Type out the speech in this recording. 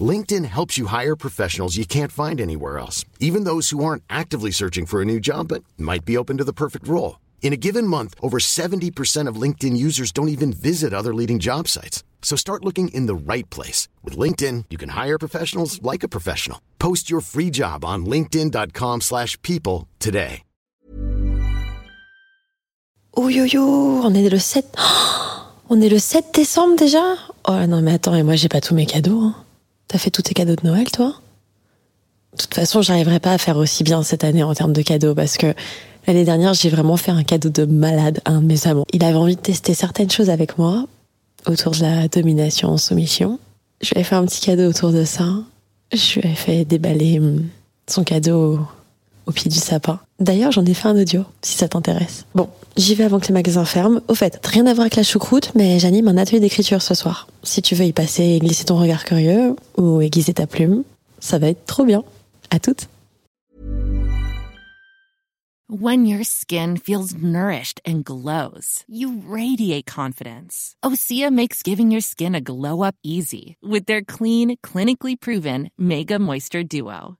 LinkedIn helps you hire professionals you can't find anywhere else, even those who aren't actively searching for a new job but might be open to the perfect role. In a given month, over 70% of LinkedIn users don't even visit other leading job sites. So start looking in the right place. With LinkedIn, you can hire professionals like a professional. Post your free job on linkedin.com slash people today. Oh yo yo, on est le 7... on est le 7 décembre déjà Oh non mais attends, et moi j'ai pas tous mes cadeaux. Hein. T'as fait tous tes cadeaux de Noël, toi? De toute façon, j'arriverai pas à faire aussi bien cette année en termes de cadeaux parce que l'année dernière, j'ai vraiment fait un cadeau de malade à un de mes amants. Il avait envie de tester certaines choses avec moi autour de la domination en soumission. Je lui ai fait un petit cadeau autour de ça. Je lui ai fait déballer hum, son cadeau au pied du sapin. D'ailleurs, j'en ai fait un audio, si ça t'intéresse. Bon, j'y vais avant que les magasins ferment. Au fait, rien à voir avec la choucroute, mais j'anime un atelier d'écriture ce soir. Si tu veux y passer et glisser ton regard curieux, ou aiguiser ta plume, ça va être trop bien. À toutes When your skin feels nourished and glows, you radiate confidence. Osea makes giving your skin a glow up easy with their clean, clinically proven Mega Moisture Duo.